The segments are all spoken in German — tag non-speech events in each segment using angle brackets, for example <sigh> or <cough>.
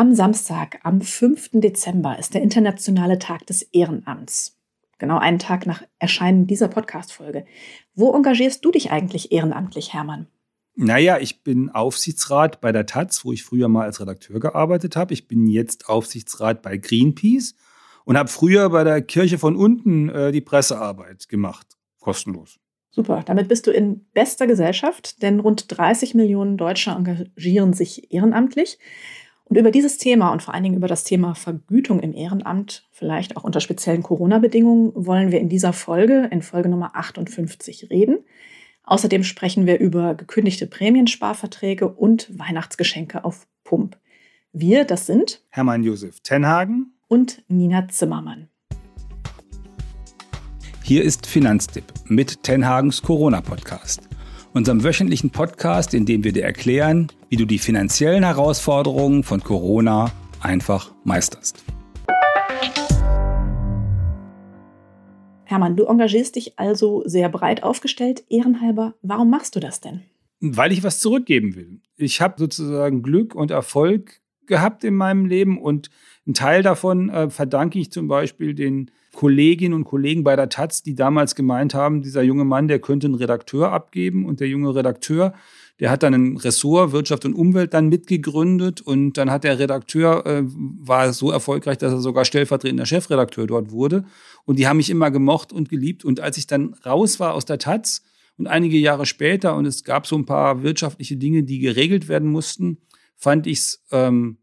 Am Samstag, am 5. Dezember, ist der internationale Tag des Ehrenamts. Genau einen Tag nach Erscheinen dieser Podcast-Folge. Wo engagierst du dich eigentlich ehrenamtlich, Hermann? Naja, ich bin Aufsichtsrat bei der Taz, wo ich früher mal als Redakteur gearbeitet habe. Ich bin jetzt Aufsichtsrat bei Greenpeace und habe früher bei der Kirche von unten äh, die Pressearbeit gemacht. Kostenlos. Super, damit bist du in bester Gesellschaft, denn rund 30 Millionen Deutsche engagieren sich ehrenamtlich. Und über dieses Thema und vor allen Dingen über das Thema Vergütung im Ehrenamt, vielleicht auch unter speziellen Corona-Bedingungen, wollen wir in dieser Folge, in Folge Nummer 58, reden. Außerdem sprechen wir über gekündigte Prämiensparverträge und Weihnachtsgeschenke auf Pump. Wir, das sind Hermann Josef Tenhagen und Nina Zimmermann. Hier ist Finanztipp mit Tenhagens Corona-Podcast unserem wöchentlichen Podcast, in dem wir dir erklären, wie du die finanziellen Herausforderungen von Corona einfach meisterst. Hermann, du engagierst dich also sehr breit aufgestellt, ehrenhalber. Warum machst du das denn? Weil ich was zurückgeben will. Ich habe sozusagen Glück und Erfolg gehabt in meinem Leben und einen Teil davon äh, verdanke ich zum Beispiel den Kolleginnen und Kollegen bei der Taz, die damals gemeint haben, dieser junge Mann, der könnte einen Redakteur abgeben. Und der junge Redakteur, der hat dann ein Ressort Wirtschaft und Umwelt dann mitgegründet. Und dann hat der Redakteur äh, war so erfolgreich, dass er sogar stellvertretender Chefredakteur dort wurde. Und die haben mich immer gemocht und geliebt. Und als ich dann raus war aus der Taz und einige Jahre später und es gab so ein paar wirtschaftliche Dinge, die geregelt werden mussten, fand ich es ähm,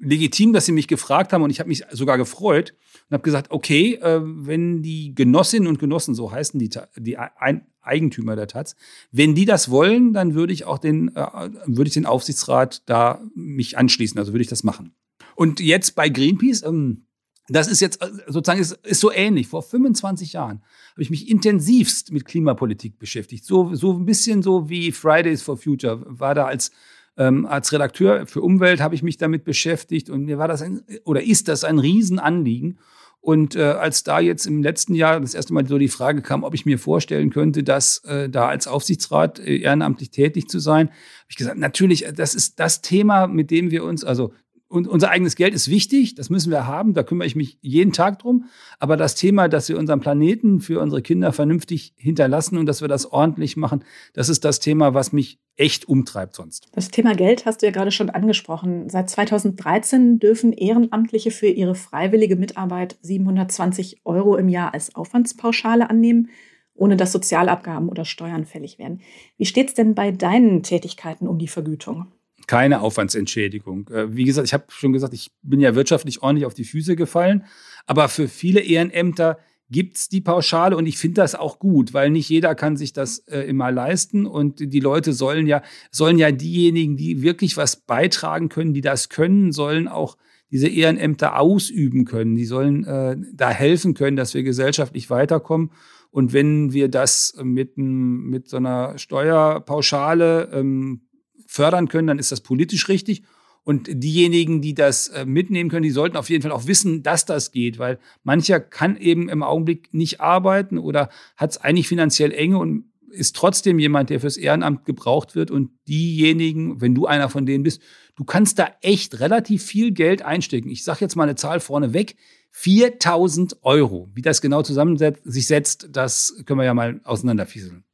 legitim, dass sie mich gefragt haben. Und ich habe mich sogar gefreut und habe gesagt, okay, äh, wenn die Genossinnen und Genossen, so heißen die, die Ein Eigentümer der Taz, wenn die das wollen, dann würde ich auch den, äh, würde ich den Aufsichtsrat da mich anschließen, also würde ich das machen. Und jetzt bei Greenpeace, ähm, das ist jetzt äh, sozusagen ist, ist so ähnlich. Vor 25 Jahren habe ich mich intensivst mit Klimapolitik beschäftigt. So, so ein bisschen so wie Fridays for Future war da als ähm, als Redakteur für Umwelt habe ich mich damit beschäftigt und mir war das ein, oder ist das ein Riesenanliegen. Und äh, als da jetzt im letzten Jahr das erste Mal so die Frage kam, ob ich mir vorstellen könnte, dass äh, da als Aufsichtsrat äh, ehrenamtlich tätig zu sein, habe ich gesagt, natürlich, das ist das Thema, mit dem wir uns, also und unser eigenes Geld ist wichtig, das müssen wir haben, da kümmere ich mich jeden Tag drum. Aber das Thema, dass wir unseren Planeten für unsere Kinder vernünftig hinterlassen und dass wir das ordentlich machen, das ist das Thema, was mich echt umtreibt sonst. Das Thema Geld hast du ja gerade schon angesprochen. Seit 2013 dürfen Ehrenamtliche für ihre freiwillige Mitarbeit 720 Euro im Jahr als Aufwandspauschale annehmen, ohne dass Sozialabgaben oder Steuern fällig werden. Wie steht es denn bei deinen Tätigkeiten um die Vergütung? Keine Aufwandsentschädigung. Äh, wie gesagt, ich habe schon gesagt, ich bin ja wirtschaftlich ordentlich auf die Füße gefallen. Aber für viele Ehrenämter gibt es die Pauschale und ich finde das auch gut, weil nicht jeder kann sich das äh, immer leisten und die Leute sollen ja, sollen ja diejenigen, die wirklich was beitragen können, die das können, sollen auch diese Ehrenämter ausüben können. Die sollen äh, da helfen können, dass wir gesellschaftlich weiterkommen. Und wenn wir das mit, mit so einer Steuerpauschale ähm, fördern können, dann ist das politisch richtig. Und diejenigen, die das äh, mitnehmen können, die sollten auf jeden Fall auch wissen, dass das geht, weil mancher kann eben im Augenblick nicht arbeiten oder hat es eigentlich finanziell enge und ist trotzdem jemand, der fürs Ehrenamt gebraucht wird. Und diejenigen, wenn du einer von denen bist, du kannst da echt relativ viel Geld einstecken. Ich sage jetzt mal eine Zahl vorneweg. 4000 Euro. Wie das genau zusammen sich setzt, das können wir ja mal auseinanderfieseln.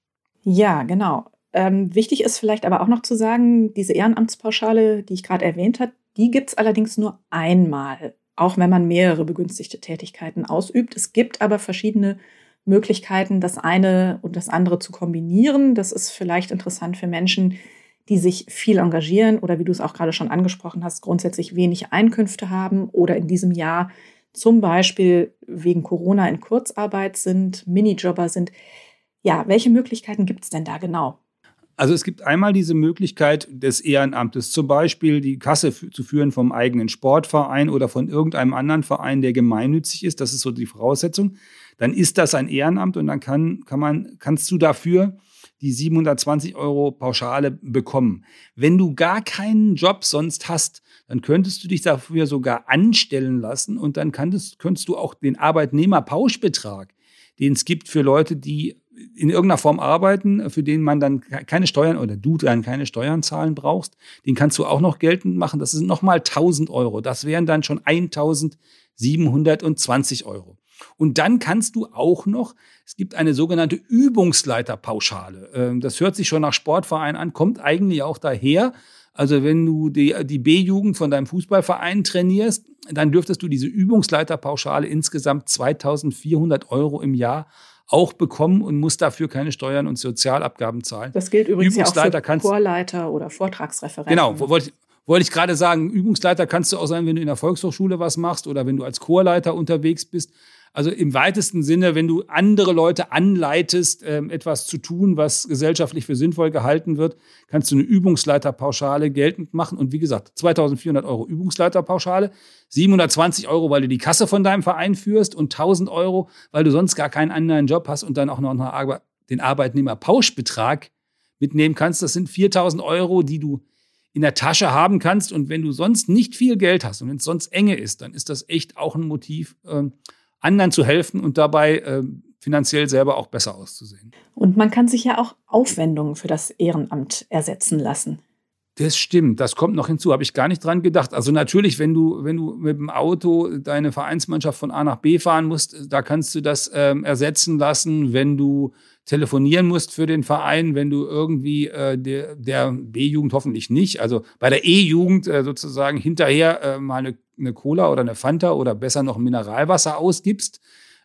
Ja, genau. Ähm, wichtig ist vielleicht aber auch noch zu sagen, diese Ehrenamtspauschale, die ich gerade erwähnt habe, die gibt es allerdings nur einmal, auch wenn man mehrere begünstigte Tätigkeiten ausübt. Es gibt aber verschiedene Möglichkeiten, das eine und das andere zu kombinieren. Das ist vielleicht interessant für Menschen, die sich viel engagieren oder wie du es auch gerade schon angesprochen hast, grundsätzlich wenig Einkünfte haben oder in diesem Jahr zum Beispiel wegen Corona in Kurzarbeit sind, Minijobber sind. Ja, welche Möglichkeiten gibt es denn da genau? Also es gibt einmal diese Möglichkeit des Ehrenamtes, zum Beispiel die Kasse zu führen vom eigenen Sportverein oder von irgendeinem anderen Verein, der gemeinnützig ist. Das ist so die Voraussetzung. Dann ist das ein Ehrenamt und dann kann, kann man, kannst du dafür die 720 Euro Pauschale bekommen. Wenn du gar keinen Job sonst hast, dann könntest du dich dafür sogar anstellen lassen und dann könntest, könntest du auch den Arbeitnehmerpauschbetrag, den es gibt für Leute, die in irgendeiner Form arbeiten, für den man dann keine Steuern oder du dann keine Steuern zahlen brauchst. Den kannst du auch noch geltend machen. Das sind nochmal 1000 Euro. Das wären dann schon 1720 Euro. Und dann kannst du auch noch, es gibt eine sogenannte Übungsleiterpauschale. Ähm, das hört sich schon nach Sportverein an, kommt eigentlich auch daher. Also wenn du die, die B-Jugend von deinem Fußballverein trainierst, dann dürftest du diese Übungsleiterpauschale insgesamt 2400 Euro im Jahr auch bekommen und musst dafür keine Steuern und Sozialabgaben zahlen. Das gilt übrigens ja auch für Chorleiter oder Vortragsreferenten. Genau, wollte ich, wollte ich gerade sagen, Übungsleiter kannst du auch sein, wenn du in der Volkshochschule was machst oder wenn du als Chorleiter unterwegs bist. Also im weitesten Sinne, wenn du andere Leute anleitest, ähm, etwas zu tun, was gesellschaftlich für sinnvoll gehalten wird, kannst du eine Übungsleiterpauschale geltend machen. Und wie gesagt, 2400 Euro Übungsleiterpauschale, 720 Euro, weil du die Kasse von deinem Verein führst und 1000 Euro, weil du sonst gar keinen anderen Job hast und dann auch noch den Arbeitnehmerpauschbetrag mitnehmen kannst. Das sind 4000 Euro, die du in der Tasche haben kannst. Und wenn du sonst nicht viel Geld hast und wenn es sonst enge ist, dann ist das echt auch ein Motiv, ähm, anderen zu helfen und dabei äh, finanziell selber auch besser auszusehen. Und man kann sich ja auch Aufwendungen für das Ehrenamt ersetzen lassen. Das stimmt, das kommt noch hinzu, habe ich gar nicht dran gedacht. Also natürlich, wenn du, wenn du mit dem Auto deine Vereinsmannschaft von A nach B fahren musst, da kannst du das ähm, ersetzen lassen, wenn du telefonieren musst für den Verein, wenn du irgendwie äh, der, der B-Jugend hoffentlich nicht, also bei der E-Jugend äh, sozusagen hinterher äh, mal eine, eine Cola oder eine Fanta oder besser noch Mineralwasser ausgibst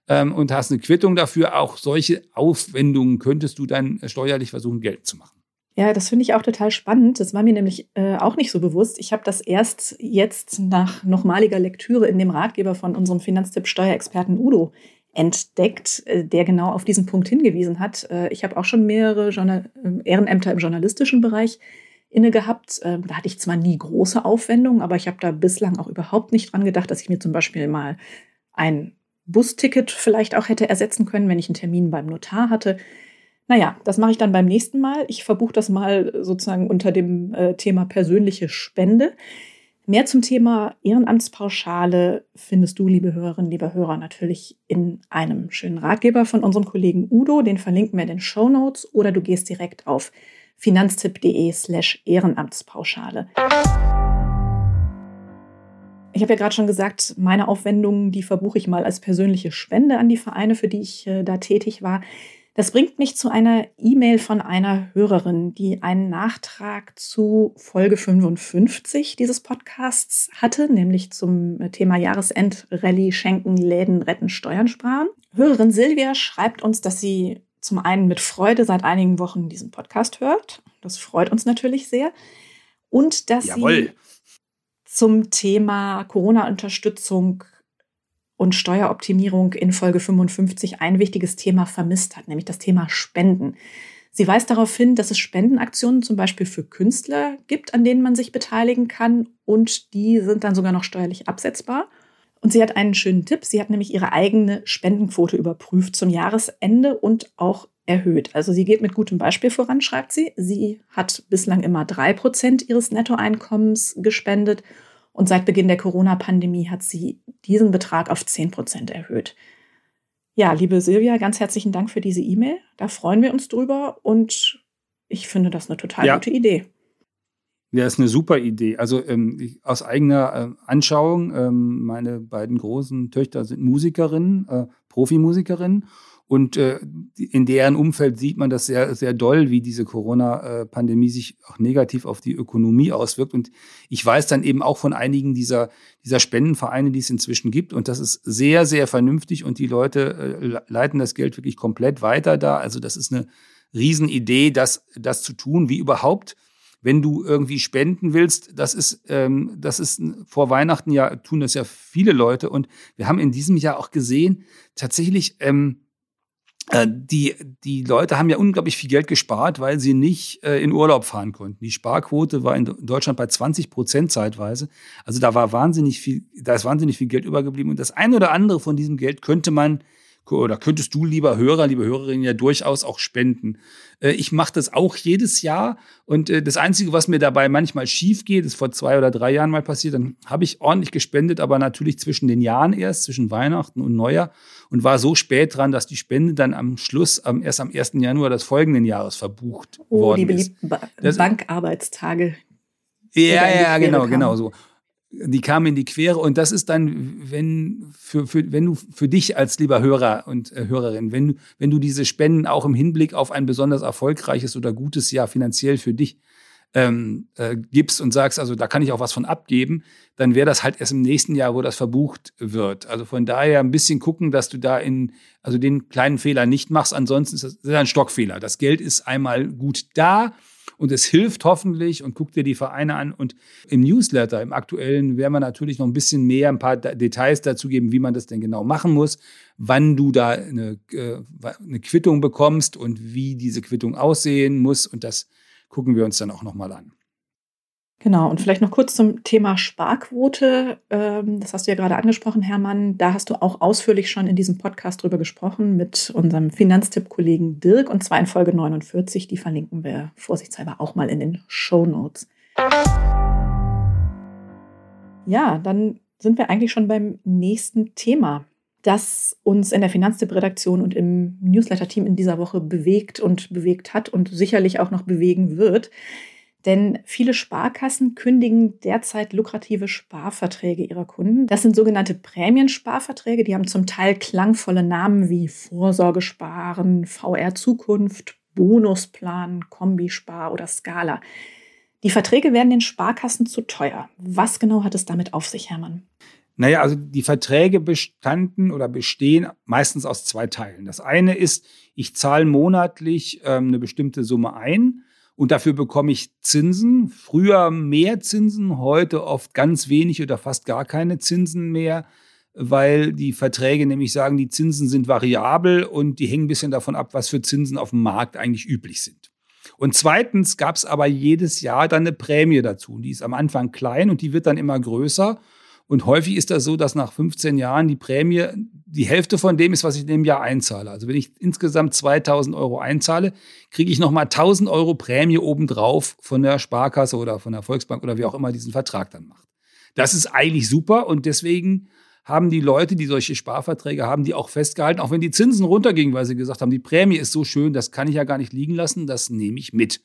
ähm, und hast eine Quittung dafür, auch solche Aufwendungen könntest du dann steuerlich versuchen, Geld zu machen. Ja, das finde ich auch total spannend. Das war mir nämlich äh, auch nicht so bewusst. Ich habe das erst jetzt nach nochmaliger Lektüre in dem Ratgeber von unserem Finanztipp Steuerexperten Udo entdeckt, äh, der genau auf diesen Punkt hingewiesen hat. Äh, ich habe auch schon mehrere Journal äh, Ehrenämter im journalistischen Bereich inne gehabt. Da hatte ich zwar nie große Aufwendungen, aber ich habe da bislang auch überhaupt nicht dran gedacht, dass ich mir zum Beispiel mal ein Busticket vielleicht auch hätte ersetzen können, wenn ich einen Termin beim Notar hatte. Naja, das mache ich dann beim nächsten Mal. Ich verbuche das mal sozusagen unter dem Thema persönliche Spende. Mehr zum Thema Ehrenamtspauschale findest du, liebe Hörerinnen, liebe Hörer, natürlich in einem schönen Ratgeber von unserem Kollegen Udo. Den verlinken wir in den Show Notes oder du gehst direkt auf finanztipp.de slash Ehrenamtspauschale. Ich habe ja gerade schon gesagt, meine Aufwendungen, die verbuche ich mal als persönliche Spende an die Vereine, für die ich äh, da tätig war. Das bringt mich zu einer E-Mail von einer Hörerin, die einen Nachtrag zu Folge 55 dieses Podcasts hatte, nämlich zum Thema Jahresend-Rallye Schenken, Läden, Retten, Steuern sparen. Hörerin Silvia schreibt uns, dass sie zum einen mit Freude seit einigen Wochen diesen Podcast hört. Das freut uns natürlich sehr. Und dass Jawohl. sie zum Thema Corona-Unterstützung und Steueroptimierung in Folge 55 ein wichtiges Thema vermisst hat, nämlich das Thema Spenden. Sie weist darauf hin, dass es Spendenaktionen zum Beispiel für Künstler gibt, an denen man sich beteiligen kann und die sind dann sogar noch steuerlich absetzbar. Und sie hat einen schönen Tipp. Sie hat nämlich ihre eigene Spendenquote überprüft zum Jahresende und auch erhöht. Also sie geht mit gutem Beispiel voran, schreibt sie. Sie hat bislang immer drei Prozent ihres Nettoeinkommens gespendet und seit Beginn der Corona-Pandemie hat sie diesen Betrag auf 10 Prozent erhöht. Ja, liebe Silvia, ganz herzlichen Dank für diese E-Mail. Da freuen wir uns drüber und ich finde das eine total ja. gute Idee. Ja, ist eine super Idee. Also ähm, ich, aus eigener äh, Anschauung, ähm, meine beiden großen Töchter sind Musikerinnen, äh, Profimusikerinnen und äh, in deren Umfeld sieht man das sehr, sehr doll, wie diese Corona-Pandemie sich auch negativ auf die Ökonomie auswirkt. Und ich weiß dann eben auch von einigen dieser, dieser Spendenvereine, die es inzwischen gibt. Und das ist sehr, sehr vernünftig. Und die Leute äh, leiten das Geld wirklich komplett weiter da. Also das ist eine Riesenidee, das, das zu tun, wie überhaupt wenn du irgendwie spenden willst, das ist, ähm, das ist vor Weihnachten ja, tun das ja viele Leute. Und wir haben in diesem Jahr auch gesehen, tatsächlich, ähm, äh, die, die Leute haben ja unglaublich viel Geld gespart, weil sie nicht äh, in Urlaub fahren konnten. Die Sparquote war in Deutschland bei 20 Prozent zeitweise. Also da war wahnsinnig viel, da ist wahnsinnig viel Geld übergeblieben. Und das eine oder andere von diesem Geld könnte man oder könntest du, lieber Hörer, liebe Hörerin, ja durchaus auch spenden. Äh, ich mache das auch jedes Jahr und äh, das Einzige, was mir dabei manchmal schief geht, ist vor zwei oder drei Jahren mal passiert, dann habe ich ordentlich gespendet, aber natürlich zwischen den Jahren erst, zwischen Weihnachten und Neujahr und war so spät dran, dass die Spende dann am Schluss, erst am 1. Januar des folgenden Jahres verbucht oh, worden ist. Oh, die beliebten ba Bankarbeitstage. Ja, ja, genau, kam. genau so die kamen in die Quere und das ist dann, wenn, für, für, wenn du für dich als lieber Hörer und äh, Hörerin, wenn du, wenn du diese Spenden auch im Hinblick auf ein besonders erfolgreiches oder gutes Jahr finanziell für dich ähm, äh, gibst und sagst, also da kann ich auch was von abgeben, dann wäre das halt erst im nächsten Jahr, wo das verbucht wird. Also von daher ein bisschen gucken, dass du da in, also den kleinen Fehler nicht machst. Ansonsten ist das, das ist ein Stockfehler. Das Geld ist einmal gut da und es hilft hoffentlich und guck dir die Vereine an. Und im Newsletter, im aktuellen, werden wir natürlich noch ein bisschen mehr, ein paar Details dazu geben, wie man das denn genau machen muss, wann du da eine, äh, eine Quittung bekommst und wie diese Quittung aussehen muss. Und das gucken wir uns dann auch nochmal an. Genau, und vielleicht noch kurz zum Thema Sparquote. Ähm, das hast du ja gerade angesprochen, Hermann. Da hast du auch ausführlich schon in diesem Podcast drüber gesprochen mit unserem Finanztipp-Kollegen Dirk und zwar in Folge 49. Die verlinken wir vorsichtshalber auch mal in den Show Notes. Ja, dann sind wir eigentlich schon beim nächsten Thema, das uns in der Finanztipp-Redaktion und im Newsletter-Team in dieser Woche bewegt und bewegt hat und sicherlich auch noch bewegen wird. Denn viele Sparkassen kündigen derzeit lukrative Sparverträge ihrer Kunden. Das sind sogenannte Prämiensparverträge. Die haben zum Teil klangvolle Namen wie Vorsorgesparen, VR Zukunft, Bonusplan, Kombispar oder Scala. Die Verträge werden den Sparkassen zu teuer. Was genau hat es damit auf sich, Hermann? Naja, also die Verträge bestanden oder bestehen meistens aus zwei Teilen. Das eine ist, ich zahle monatlich ähm, eine bestimmte Summe ein und dafür bekomme ich Zinsen. Früher mehr Zinsen, heute oft ganz wenig oder fast gar keine Zinsen mehr, weil die Verträge nämlich sagen, die Zinsen sind variabel und die hängen ein bisschen davon ab, was für Zinsen auf dem Markt eigentlich üblich sind. Und zweitens gab es aber jedes Jahr dann eine Prämie dazu. Die ist am Anfang klein und die wird dann immer größer. Und häufig ist das so, dass nach 15 Jahren die Prämie die Hälfte von dem ist, was ich in dem Jahr einzahle. Also wenn ich insgesamt 2000 Euro einzahle, kriege ich nochmal 1000 Euro Prämie obendrauf von der Sparkasse oder von der Volksbank oder wie auch immer diesen Vertrag dann macht. Das ist eigentlich super und deswegen haben die Leute, die solche Sparverträge haben, die auch festgehalten, auch wenn die Zinsen runtergingen, weil sie gesagt haben, die Prämie ist so schön, das kann ich ja gar nicht liegen lassen, das nehme ich mit.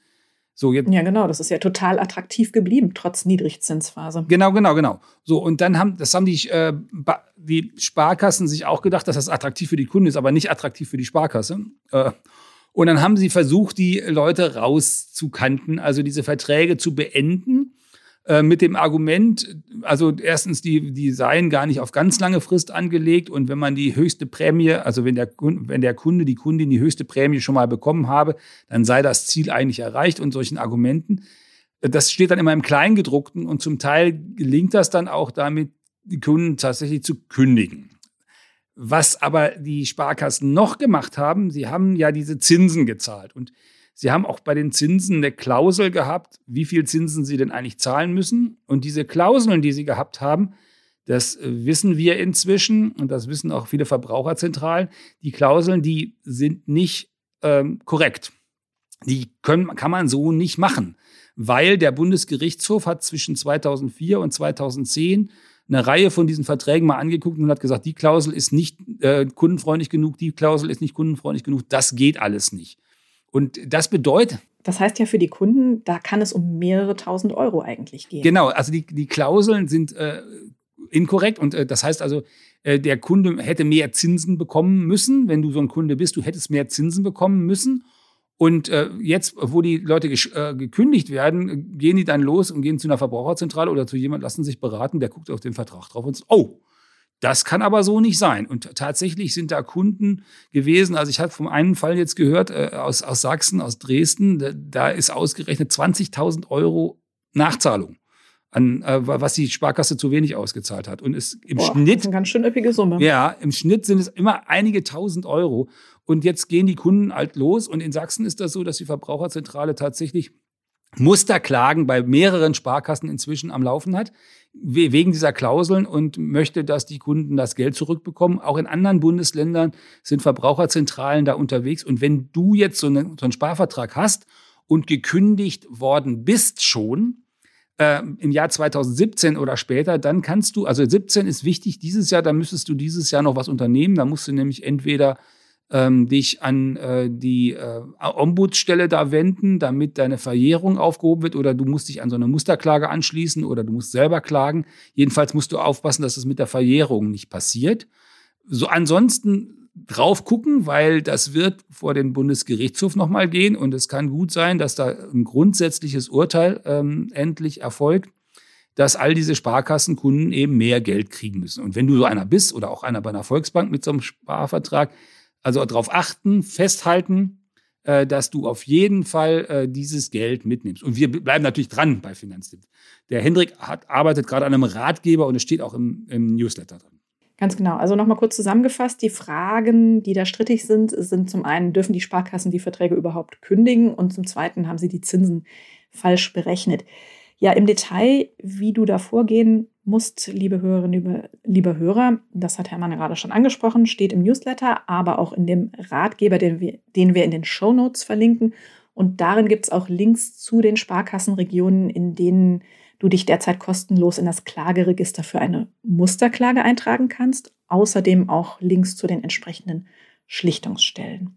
So, jetzt, ja, genau, das ist ja total attraktiv geblieben, trotz Niedrigzinsphase. Genau, genau, genau. So, und dann haben, das haben die, äh, die Sparkassen sich auch gedacht, dass das attraktiv für die Kunden ist, aber nicht attraktiv für die Sparkasse. Äh, und dann haben sie versucht, die Leute rauszukanten, also diese Verträge zu beenden äh, mit dem Argument, also erstens, die, die seien gar nicht auf ganz lange Frist angelegt und wenn man die höchste Prämie, also wenn der, wenn der Kunde, die Kundin die höchste Prämie schon mal bekommen habe, dann sei das Ziel eigentlich erreicht und solchen Argumenten. Das steht dann immer im Kleingedruckten und zum Teil gelingt das dann auch damit, die Kunden tatsächlich zu kündigen. Was aber die Sparkassen noch gemacht haben, sie haben ja diese Zinsen gezahlt und Sie haben auch bei den Zinsen eine Klausel gehabt, wie viel Zinsen Sie denn eigentlich zahlen müssen. Und diese Klauseln, die Sie gehabt haben, das äh, wissen wir inzwischen und das wissen auch viele Verbraucherzentralen. Die Klauseln, die sind nicht ähm, korrekt. Die können, kann man so nicht machen, weil der Bundesgerichtshof hat zwischen 2004 und 2010 eine Reihe von diesen Verträgen mal angeguckt und hat gesagt, die Klausel ist nicht äh, kundenfreundlich genug, die Klausel ist nicht kundenfreundlich genug, das geht alles nicht. Und das bedeutet. Das heißt ja für die Kunden, da kann es um mehrere tausend Euro eigentlich gehen. Genau, also die, die Klauseln sind äh, inkorrekt und äh, das heißt also, äh, der Kunde hätte mehr Zinsen bekommen müssen. Wenn du so ein Kunde bist, du hättest mehr Zinsen bekommen müssen. Und äh, jetzt, wo die Leute äh, gekündigt werden, gehen die dann los und gehen zu einer Verbraucherzentrale oder zu jemandem, lassen sich beraten, der guckt auf den Vertrag drauf und sagt, oh, das kann aber so nicht sein. Und tatsächlich sind da Kunden gewesen. Also ich habe vom einen Fall jetzt gehört äh, aus, aus Sachsen, aus Dresden. Da, da ist ausgerechnet 20.000 Euro Nachzahlung an äh, was die Sparkasse zu wenig ausgezahlt hat. Und es im Boah, Schnitt. Das ist eine ganz schön üppige Summe. Ja, im Schnitt sind es immer einige tausend Euro. Und jetzt gehen die Kunden halt los. Und in Sachsen ist das so, dass die Verbraucherzentrale tatsächlich Musterklagen bei mehreren Sparkassen inzwischen am Laufen hat, wegen dieser Klauseln und möchte, dass die Kunden das Geld zurückbekommen. Auch in anderen Bundesländern sind Verbraucherzentralen da unterwegs. Und wenn du jetzt so, eine, so einen Sparvertrag hast und gekündigt worden bist schon, äh, im Jahr 2017 oder später, dann kannst du, also 17 ist wichtig dieses Jahr, da müsstest du dieses Jahr noch was unternehmen. Da musst du nämlich entweder ähm, dich an äh, die äh, Ombudsstelle da wenden, damit deine Verjährung aufgehoben wird oder du musst dich an so eine Musterklage anschließen oder du musst selber klagen. Jedenfalls musst du aufpassen, dass es mit der Verjährung nicht passiert. So ansonsten drauf gucken, weil das wird vor den Bundesgerichtshof nochmal gehen und es kann gut sein, dass da ein grundsätzliches Urteil ähm, endlich erfolgt, dass all diese Sparkassenkunden eben mehr Geld kriegen müssen. Und wenn du so einer bist oder auch einer bei einer Volksbank mit so einem Sparvertrag, also darauf achten, festhalten, äh, dass du auf jeden Fall äh, dieses Geld mitnimmst. Und wir bleiben natürlich dran bei Finanztipp. Der Hendrik hat, arbeitet gerade an einem Ratgeber und es steht auch im, im Newsletter drin. Ganz genau. Also nochmal kurz zusammengefasst, die Fragen, die da strittig sind, sind zum einen, dürfen die Sparkassen die Verträge überhaupt kündigen und zum zweiten haben sie die Zinsen falsch berechnet. Ja, im Detail, wie du da vorgehen musst, liebe Hörerinnen, liebe, liebe Hörer, das hat Hermann gerade schon angesprochen, steht im Newsletter, aber auch in dem Ratgeber, den wir, den wir in den Show Notes verlinken. Und darin gibt es auch Links zu den Sparkassenregionen, in denen du dich derzeit kostenlos in das Klageregister für eine Musterklage eintragen kannst. Außerdem auch Links zu den entsprechenden Schlichtungsstellen.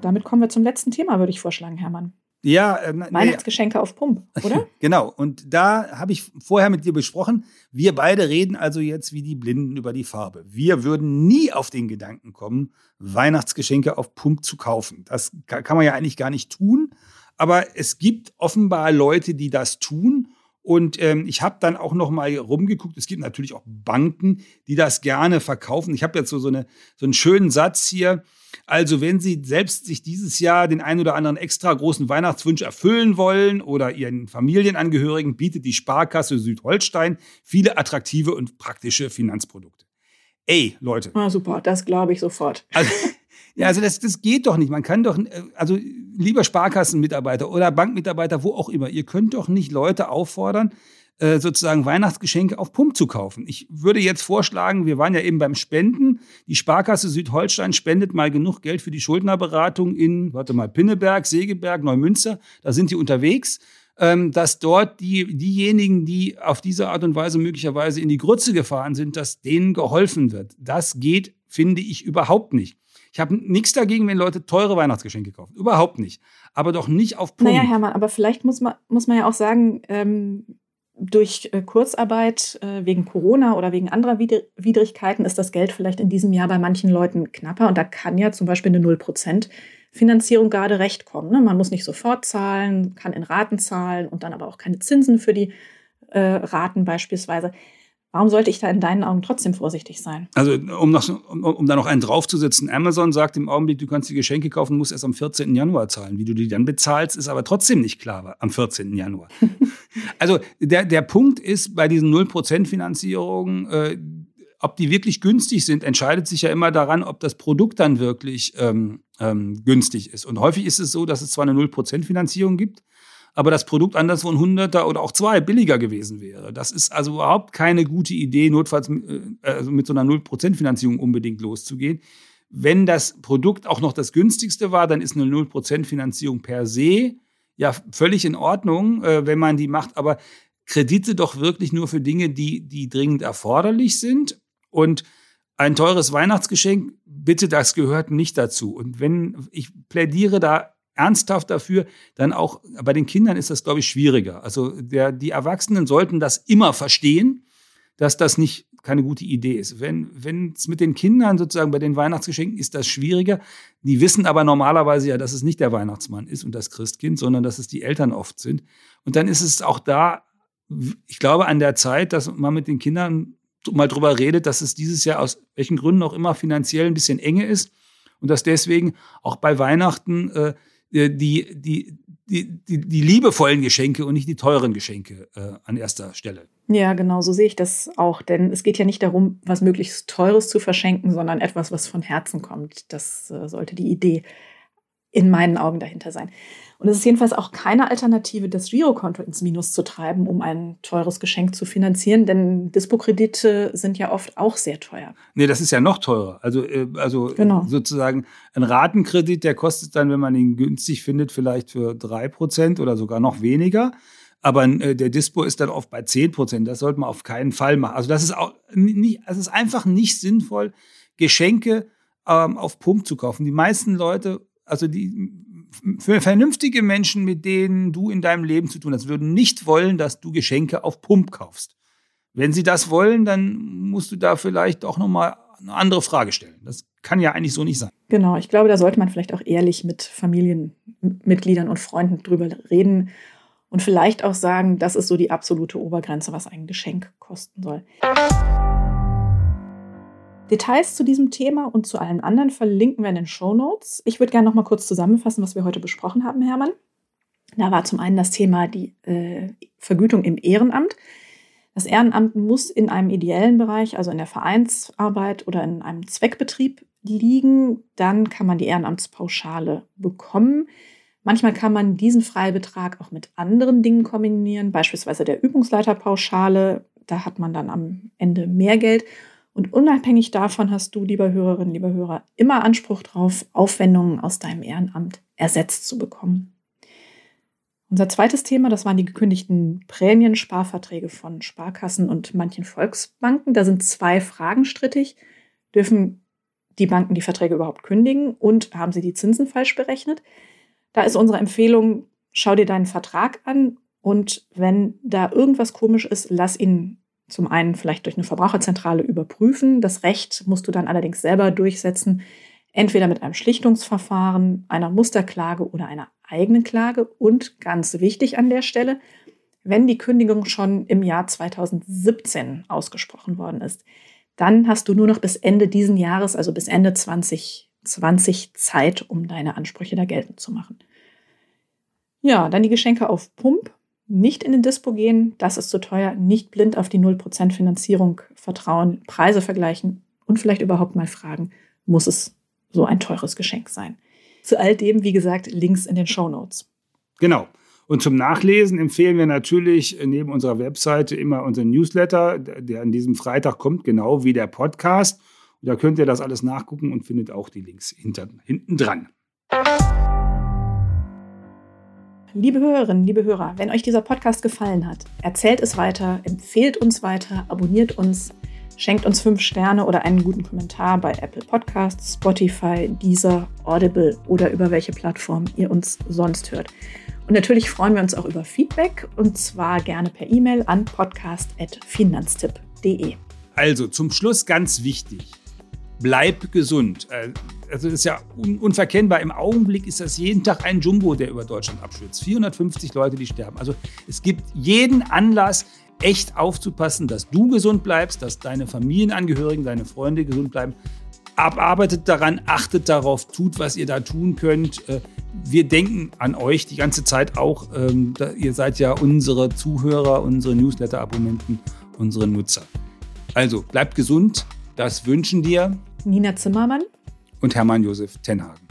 Damit kommen wir zum letzten Thema, würde ich vorschlagen, Hermann. Ja, äh, Weihnachtsgeschenke auf Pump, oder? <laughs> genau. Und da habe ich vorher mit dir besprochen, wir beide reden also jetzt wie die Blinden über die Farbe. Wir würden nie auf den Gedanken kommen, Weihnachtsgeschenke auf Pump zu kaufen. Das kann man ja eigentlich gar nicht tun. Aber es gibt offenbar Leute, die das tun. Und ähm, ich habe dann auch noch mal rumgeguckt. Es gibt natürlich auch Banken, die das gerne verkaufen. Ich habe jetzt so, so, eine, so einen schönen Satz hier. Also wenn Sie selbst sich dieses Jahr den ein oder anderen extra großen Weihnachtswunsch erfüllen wollen oder Ihren Familienangehörigen, bietet die Sparkasse Südholstein viele attraktive und praktische Finanzprodukte. Ey, Leute. Ah, super, das glaube ich sofort. Also, ja, also das, das geht doch nicht. Man kann doch, also lieber Sparkassenmitarbeiter oder Bankmitarbeiter, wo auch immer, ihr könnt doch nicht Leute auffordern, äh, sozusagen Weihnachtsgeschenke auf Pump zu kaufen. Ich würde jetzt vorschlagen, wir waren ja eben beim Spenden. Die Sparkasse Südholstein spendet mal genug Geld für die Schuldnerberatung in, warte mal, Pinneberg, Segeberg, Neumünster. Da sind die unterwegs. Ähm, dass dort die, diejenigen, die auf diese Art und Weise möglicherweise in die Grütze gefahren sind, dass denen geholfen wird. Das geht, finde ich, überhaupt nicht. Ich habe nichts dagegen, wenn Leute teure Weihnachtsgeschenke kaufen. Überhaupt nicht. Aber doch nicht auf Pump. Naja, Hermann, aber vielleicht muss man, muss man ja auch sagen, ähm, durch äh, Kurzarbeit äh, wegen Corona oder wegen anderer Widrigkeiten ist das Geld vielleicht in diesem Jahr bei manchen Leuten knapper. Und da kann ja zum Beispiel eine 0% Finanzierung gerade recht kommen. Ne? Man muss nicht sofort zahlen, kann in Raten zahlen und dann aber auch keine Zinsen für die äh, Raten beispielsweise. Warum sollte ich da in deinen Augen trotzdem vorsichtig sein? Also, um, noch, um, um, da noch einen draufzusetzen, Amazon sagt im Augenblick, du kannst die Geschenke kaufen, musst erst am 14. Januar zahlen. Wie du die dann bezahlst, ist aber trotzdem nicht klar am 14. Januar. <laughs> also, der, der Punkt ist, bei diesen 0% Finanzierungen, äh, ob die wirklich günstig sind, entscheidet sich ja immer daran, ob das Produkt dann wirklich ähm, ähm, günstig ist. Und häufig ist es so, dass es zwar eine 0% Finanzierung gibt, aber das Produkt anderswo ein Hunderter oder auch zwei billiger gewesen wäre. Das ist also überhaupt keine gute Idee, notfalls äh, also mit so einer 0% Finanzierung unbedingt loszugehen. Wenn das Produkt auch noch das günstigste war, dann ist eine 0% Finanzierung per se ja völlig in Ordnung, äh, wenn man die macht. Aber Kredite doch wirklich nur für Dinge, die, die dringend erforderlich sind. Und ein teures Weihnachtsgeschenk, bitte, das gehört nicht dazu. Und wenn ich plädiere da ernsthaft dafür, dann auch bei den Kindern ist das, glaube ich, schwieriger. Also der, die Erwachsenen sollten das immer verstehen, dass das nicht keine gute Idee ist. Wenn es mit den Kindern sozusagen bei den Weihnachtsgeschenken ist das schwieriger. Die wissen aber normalerweise ja, dass es nicht der Weihnachtsmann ist und das Christkind, sondern dass es die Eltern oft sind. Und dann ist es auch da, ich glaube, an der Zeit, dass man mit den Kindern mal drüber redet, dass es dieses Jahr aus welchen Gründen auch immer finanziell ein bisschen enge ist und dass deswegen auch bei Weihnachten äh, die, die, die, die, die liebevollen Geschenke und nicht die teuren Geschenke äh, an erster Stelle. Ja, genau, so sehe ich das auch. Denn es geht ja nicht darum, was möglichst Teures zu verschenken, sondern etwas, was von Herzen kommt. Das äh, sollte die Idee in meinen Augen dahinter sein. Und es ist jedenfalls auch keine Alternative, das Girokonto ins Minus zu treiben, um ein teures Geschenk zu finanzieren, denn Dispo-Kredite sind ja oft auch sehr teuer. Nee, das ist ja noch teurer. Also, äh, also genau. sozusagen ein Ratenkredit, der kostet dann, wenn man ihn günstig findet, vielleicht für drei Prozent oder sogar noch weniger. Aber äh, der Dispo ist dann oft bei 10 Prozent. Das sollte man auf keinen Fall machen. Also das ist auch nicht, es ist einfach nicht sinnvoll, Geschenke ähm, auf Pump zu kaufen. Die meisten Leute, also die für vernünftige Menschen, mit denen du in deinem Leben zu tun hast, würden nicht wollen, dass du Geschenke auf Pump kaufst. Wenn sie das wollen, dann musst du da vielleicht auch nochmal eine andere Frage stellen. Das kann ja eigentlich so nicht sein. Genau, ich glaube, da sollte man vielleicht auch ehrlich mit Familienmitgliedern und Freunden drüber reden und vielleicht auch sagen, das ist so die absolute Obergrenze, was ein Geschenk kosten soll. Details zu diesem Thema und zu allen anderen verlinken wir in den Show Notes. Ich würde gerne noch mal kurz zusammenfassen, was wir heute besprochen haben, Hermann. Da war zum einen das Thema die äh, Vergütung im Ehrenamt. Das Ehrenamt muss in einem ideellen Bereich, also in der Vereinsarbeit oder in einem Zweckbetrieb liegen. Dann kann man die Ehrenamtspauschale bekommen. Manchmal kann man diesen Freibetrag auch mit anderen Dingen kombinieren, beispielsweise der Übungsleiterpauschale. Da hat man dann am Ende mehr Geld. Und unabhängig davon hast du, lieber Hörerinnen, lieber Hörer, immer Anspruch darauf, Aufwendungen aus deinem Ehrenamt ersetzt zu bekommen. Unser zweites Thema, das waren die gekündigten Prämiensparverträge von Sparkassen und manchen Volksbanken. Da sind zwei Fragen strittig. Dürfen die Banken die Verträge überhaupt kündigen und haben sie die Zinsen falsch berechnet? Da ist unsere Empfehlung, schau dir deinen Vertrag an und wenn da irgendwas komisch ist, lass ihn zum einen vielleicht durch eine Verbraucherzentrale überprüfen. Das Recht musst du dann allerdings selber durchsetzen, entweder mit einem Schlichtungsverfahren, einer Musterklage oder einer eigenen Klage. Und ganz wichtig an der Stelle, wenn die Kündigung schon im Jahr 2017 ausgesprochen worden ist, dann hast du nur noch bis Ende diesen Jahres, also bis Ende 2020 Zeit, um deine Ansprüche da geltend zu machen. Ja, dann die Geschenke auf Pump nicht in den Dispo gehen, das ist zu teuer, nicht blind auf die 0% Finanzierung vertrauen, Preise vergleichen und vielleicht überhaupt mal fragen, muss es so ein teures Geschenk sein? Zu all dem, wie gesagt, Links in den Show Notes. Genau. Und zum Nachlesen empfehlen wir natürlich neben unserer Webseite immer unseren Newsletter, der an diesem Freitag kommt, genau wie der Podcast. Da könnt ihr das alles nachgucken und findet auch die Links hinten dran. Liebe Hörerinnen, liebe Hörer, wenn euch dieser Podcast gefallen hat, erzählt es weiter, empfehlt uns weiter, abonniert uns, schenkt uns fünf Sterne oder einen guten Kommentar bei Apple Podcasts, Spotify, Deezer, Audible oder über welche Plattform ihr uns sonst hört. Und natürlich freuen wir uns auch über Feedback und zwar gerne per E-Mail an podcast.finanztipp.de. Also zum Schluss ganz wichtig bleib gesund. Äh, also ist ja unverkennbar. Im Augenblick ist das jeden Tag ein Jumbo, der über Deutschland abstürzt. 450 Leute, die sterben. Also es gibt jeden Anlass, echt aufzupassen, dass du gesund bleibst, dass deine Familienangehörigen, deine Freunde gesund bleiben. Arbeitet daran, achtet darauf, tut, was ihr da tun könnt. Äh, wir denken an euch die ganze Zeit auch. Ähm, ihr seid ja unsere Zuhörer, unsere Newsletter-Abonnenten, unsere Nutzer. Also bleibt gesund, das wünschen dir Nina Zimmermann und Hermann Josef Tenhagen.